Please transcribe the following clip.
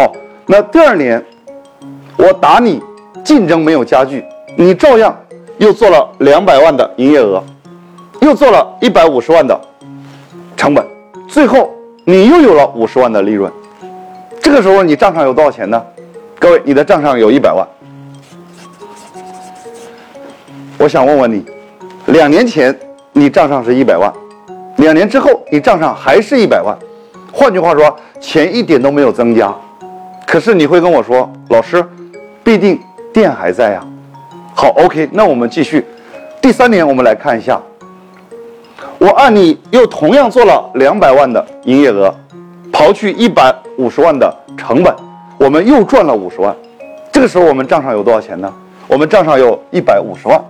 好，那第二年我打你竞争没有加剧，你照样又做了两百万的营业额，又做了一百五十万的成本，最后你又有了五十万的利润。这个时候你账上有多少钱呢？各位，你的账上有一百万。我想问问你，两年前你账上是一百万，两年之后你账上还是一百万，换句话说，钱一点都没有增加。可是你会跟我说，老师，必定店还在呀。好，OK，那我们继续。第三年我们来看一下，我按你又同样做了两百万的营业额，刨去一百五十万的成本，我们又赚了五十万。这个时候我们账上有多少钱呢？我们账上有一百五十万。